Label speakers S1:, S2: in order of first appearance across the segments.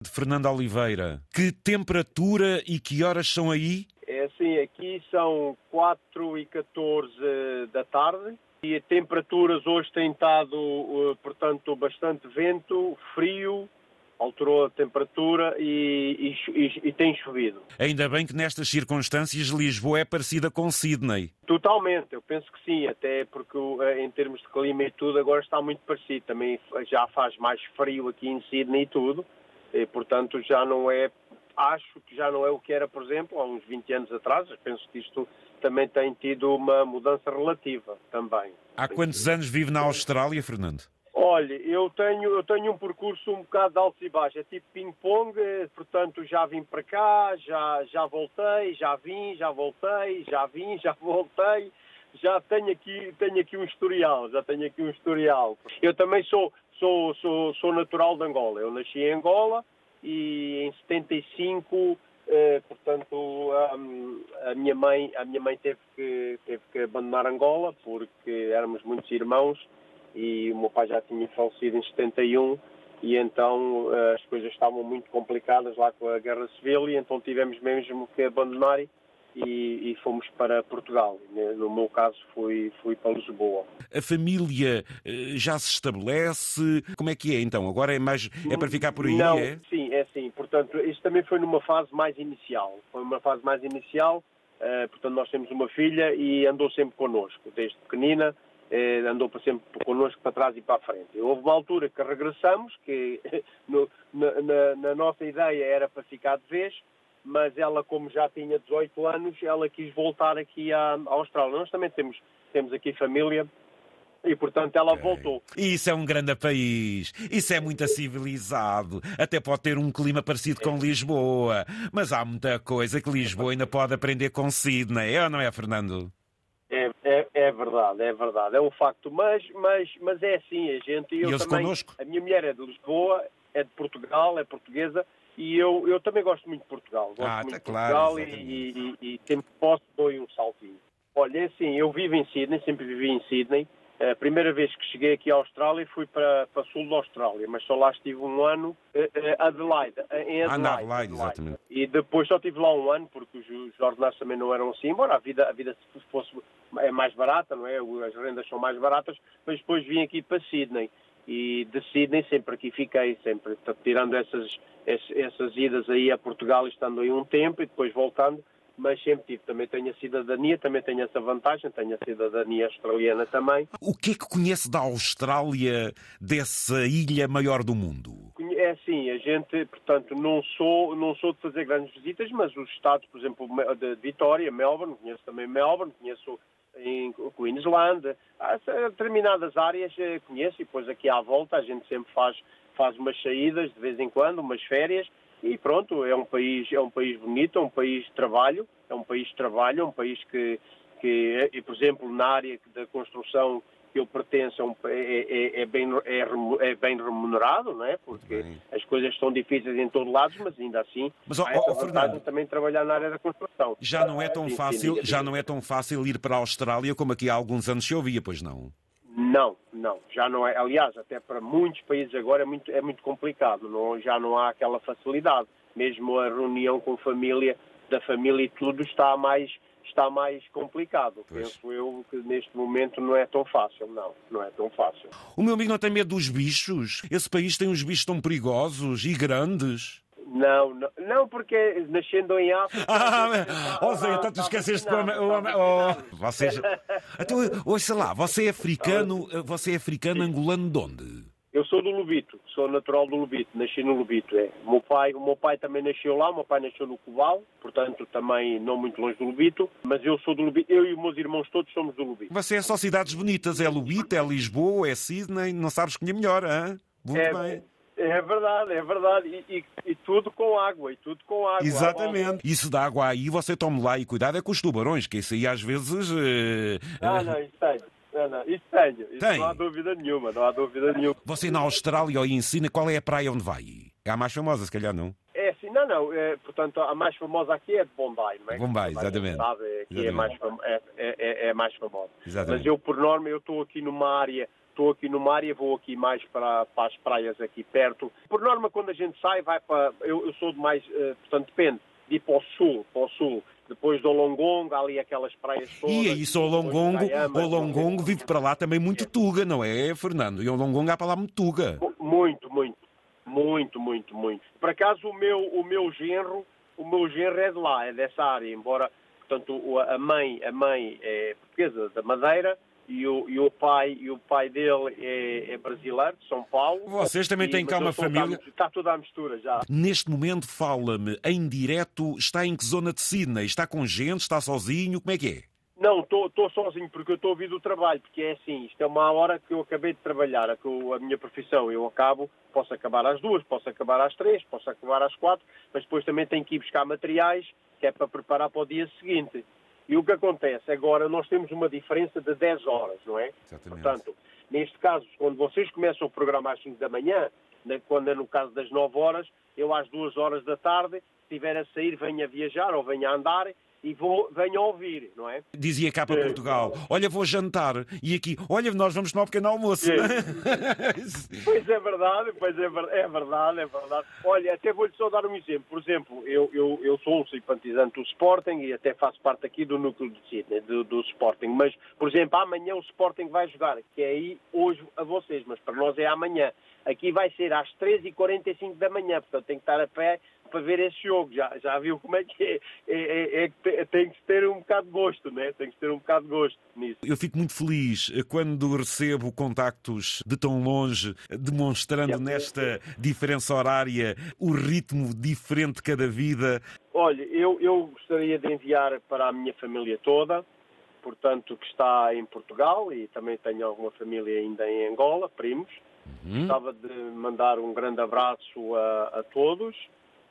S1: De Fernando Oliveira. Que temperatura e que horas são aí?
S2: É assim, aqui são 4 e 14 da tarde e as temperaturas hoje têm estado, eh, portanto, bastante vento, frio, alterou a temperatura e, e, e, tem chovido.
S1: Ainda bem que nestas circunstâncias Lisboa é parecida com Sydney.
S2: Totalmente, eu penso que sim, até porque eh, em termos de clima e tudo agora está muito parecido. Também já faz mais frio aqui em Sydney e tudo, e, portanto já não é, acho que já não é o que era, por exemplo, há uns 20 anos atrás. Penso que isto também tem tido uma mudança relativa também.
S1: Há quantos anos vive na Austrália, Fernando?
S2: Olha, eu tenho, eu tenho um percurso um bocado de altos e baixos, é tipo ping-pong, portanto já vim para cá, já, já voltei, já vim, já voltei, já vim, já voltei, já tenho aqui, tenho aqui um historial, já tenho aqui um historial. Eu também sou, sou, sou, sou natural de Angola, eu nasci em Angola e em 75, eh, portanto, um, a minha mãe, a minha mãe teve que, teve que abandonar Angola porque éramos muitos irmãos e o meu pai já tinha falecido em 71 e então eh, as coisas estavam muito complicadas lá com a Guerra Civil e então tivemos mesmo que abandonar e, e fomos para Portugal. No meu caso fui, fui para Lisboa.
S1: A família eh, já se estabelece? Como é que é então? Agora é mais é para ficar por aí?
S2: Não,
S1: é?
S2: sim, é sim. Portanto, isto também foi numa fase mais inicial. Foi uma fase mais inicial. Uh, portanto, nós temos uma filha e andou sempre connosco, desde pequenina. Eh, andou para sempre connosco para trás e para a frente. Houve uma altura que regressamos, que no, na, na, na, nossa ideia era para ficar de vez, mas ela, como já tinha 18 anos, ela quis voltar aqui à, à Austrália. Nós também temos, temos aqui família e, portanto, ela okay. voltou.
S1: Isso é um grande país. Isso é muito civilizado. Até pode ter um clima parecido com Lisboa. Mas há muita coisa que Lisboa ainda pode aprender com Sydney. É ou não é, Fernando?
S2: É, é, é, verdade, é verdade, é um facto. Mas, mas, mas é assim, a gente. Eu
S1: e
S2: também,
S1: connosco?
S2: A minha mulher é de Lisboa, é de Portugal, é portuguesa, e eu, eu também gosto muito de Portugal. Gosto
S1: ah,
S2: muito
S1: tá
S2: de
S1: Portugal
S2: claro, e, e, e, sempre posso dou um saltinho. Olha, é assim, eu vivo em Sydney, sempre vivi em Sydney. A primeira vez que cheguei aqui à Austrália fui para, para sul da Austrália, mas só lá estive um ano, eh, eh, Adelaide, em Adelaide.
S1: Ah, na Adelaide, exatamente.
S2: E depois só estive lá um ano, porque os ordenados também não eram assim, embora a vida, a vida se fosse é mais barata, não é? As rendas são mais baratas, mas depois vim aqui para Sydney. E de Sydney sempre aqui fiquei, sempre, tirando essas, essas idas aí a Portugal, estando aí um tempo e depois voltando, mas sempre tive. Também tenho a cidadania, também tenho essa vantagem, tenho a cidadania australiana também.
S1: O que é que conhece da Austrália, dessa ilha maior do mundo?
S2: É assim, a gente, portanto, não sou, não sou de fazer grandes visitas, mas os estados, por exemplo, de Vitória, Melbourne, conheço também Melbourne, conheço em Queensland, há determinadas áreas eh, conheço e depois aqui à volta a gente sempre faz, faz umas saídas de vez em quando, umas férias e pronto, é um país, é um país bonito, é um país de trabalho, é um país de trabalho, é um país que, que e, por exemplo, na área da construção que eu pertenço é, é, é, bem, é, é, bem remunerado, não é? Porque as coisas estão difíceis em todo lado, mas ainda assim
S1: mas, há essa Fernando,
S2: também trabalhar na área da construção.
S1: Já não é tão fácil, já não é tão fácil ir para a Austrália como aqui há alguns anos se ouvia, pois não?
S2: Não, não, já não é. Aliás, até para muitos países agora é muito, é muito complicado, não, já não há aquela facilidade. Mesmo a reunião com a família, da família e tudo está mais, está mais complicado. Pois. Penso eu que neste momento não é tão fácil, não, não é tão fácil.
S1: O meu amigo não tem medo dos bichos? Esse país tem uns bichos tão perigosos e grandes?
S2: Não, não, não, porque nascendo em África.
S1: Ah, oh, Zé, então tu esqueceste do homem. Oh, vocês... Então, ouça lá, você é africano, você é africano angolano de onde?
S2: Eu sou do Lubito, sou natural do Lubito, nasci no Lubito. É. O, meu pai, o meu pai também nasceu lá, o meu pai nasceu no Cubal, portanto também não muito longe do Lubito, mas eu sou do Lubito, eu e os meus irmãos todos somos do Lubito.
S1: Você é só cidades bonitas, é Lubito, é Lisboa, é Sydney, não sabes escolher melhor, hein? Muito é, bem.
S2: É verdade, é verdade. E, e, e, tudo com água, e tudo com água.
S1: Exatamente. Isso dá água aí, você tome lá e cuidado é com os tubarões, que isso aí às vezes. Uh...
S2: Ah, não, isso tenho. Não, não, isso tenho. Isso Tem. não há dúvida nenhuma, não há dúvida nenhuma.
S1: Você na Austrália ou ensina qual é a praia onde vai? É a mais famosa, se calhar não?
S2: É, sim, não, não. É, portanto, a mais famosa aqui é de Bombay, não é?
S1: Bombay, exatamente.
S2: Sabe, aqui exatamente. É, mais, é, é, é, mais famosa.
S1: Exatamente.
S2: Mas eu, por norma, eu estou aqui numa área estou aqui numa área, vou aqui mais para, para as praias aqui perto. Por norma, quando a gente sai, vai para. Eu, eu sou de mais. Uh, portanto, depende. De ir para o sul, para o sul. Depois do Olongongo, ali aquelas praias todas.
S1: E é isso, o Olongongo, o Olongongo vive para lá também muito tuga, não é, Fernando? E o Olongongo há para lá muito tuga.
S2: Muito, muito. Muito, muito, muito. Por acaso, o meu, o meu genro, o meu genro é de lá, é dessa área, embora, portanto, a mãe, a mãe é portuguesa da Madeira, e o, e o, pai, e o pai dele é, é brasileiro, de São Paulo.
S1: Vocês também têm cá uma família.
S2: Está tudo à mistura já.
S1: Neste momento, fala-me em direto, está em que zona de Sydney? Está com gente? Está sozinho? Como é que é?
S2: Não, estou sozinho porque eu estou a ouvir do trabalho, porque é assim, isto é uma hora que eu acabei de trabalhar, a, a minha profissão, eu acabo, posso acabar às duas, posso acabar às três, posso acabar às quatro, mas depois também tenho que ir buscar materiais, que é para preparar para o dia seguinte. E o que acontece? Agora nós temos uma diferença de 10 horas, não é?
S1: Exatamente.
S2: Portanto, neste caso, quando vocês começam o programa às 5 da manhã, quando é no caso das 9 horas, eu às 2 horas da tarde, se estiver a sair, venha viajar ou venha andar e vou, venho ouvir, não é?
S1: Dizia cá para Portugal, olha, vou jantar, e aqui, olha, nós vamos tomar um pequeno almoço.
S2: pois é verdade, pois é, ver, é verdade, é verdade. Olha, até vou-lhe só dar um exemplo. Por exemplo, eu, eu, eu sou um simpatizante do Sporting e até faço parte aqui do núcleo de Sydney, do, do Sporting, mas, por exemplo, amanhã o Sporting vai jogar, que é aí hoje a vocês, mas para nós é amanhã. Aqui vai ser às 13h45 da manhã, portanto tem que estar a pé para ver esse jogo. Já, já viu como é que é? é, é, é tem que ter um bocado de gosto, né? Tem que ter um bocado de gosto nisso.
S1: Eu fico muito feliz quando recebo contactos de tão longe, demonstrando é. nesta diferença horária o ritmo diferente de cada vida.
S2: Olha, eu, eu gostaria de enviar para a minha família toda, portanto, que está em Portugal e também tenho alguma família ainda em Angola, primos. Uhum. Gostava de mandar um grande abraço a, a todos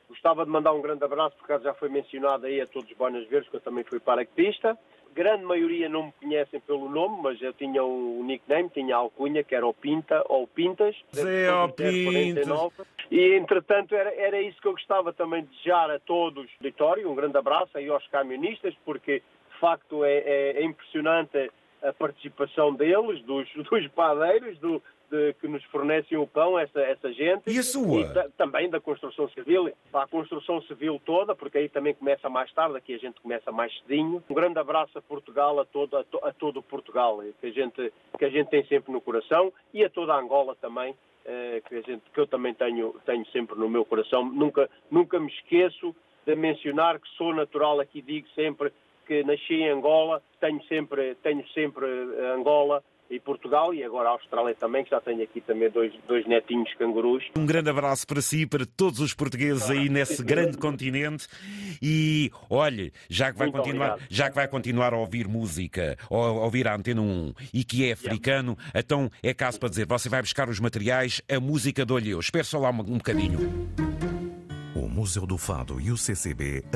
S2: Gostava de mandar um grande abraço, porque já foi mencionado aí a todos os Bonas Verdes, que eu também fui paraquedista. Grande maioria não me conhecem pelo nome, mas eu tinha um nickname, tinha a alcunha, que era o Pinta ou Pintas.
S1: Zé o Pintas.
S2: E, entretanto, era, era isso que eu gostava também de desejar a todos. Vitório, um grande abraço aí aos camionistas, porque, de facto, é, é, é impressionante a participação deles, dos, dos padeiros, do, de, que nos fornecem o pão, essa, essa gente.
S1: E a sua?
S2: E também da construção civil, para a construção civil toda, porque aí também começa mais tarde, aqui a gente começa mais cedinho. Um grande abraço a Portugal, a todo, a, to, a todo Portugal, que a, gente, que a gente tem sempre no coração, e a toda a Angola também, eh, que, a gente, que eu também tenho, tenho sempre no meu coração. Nunca, nunca me esqueço de mencionar que sou natural, aqui digo sempre que nasci em Angola, tenho sempre, tenho sempre eh, Angola e Portugal e agora a Austrália também, que já tenho aqui também dois, dois netinhos cangurus.
S1: Um grande abraço para si, para todos os portugueses aí nesse grande continente e olhe, já que vai continuar, já que vai continuar a ouvir música, a ouvir a Antena 1 e que é africano, yeah. então é caso para dizer, você vai buscar os materiais, a música dou-lhe eu. Espero só lá um, um bocadinho.
S3: O Museu do Fado e o CCB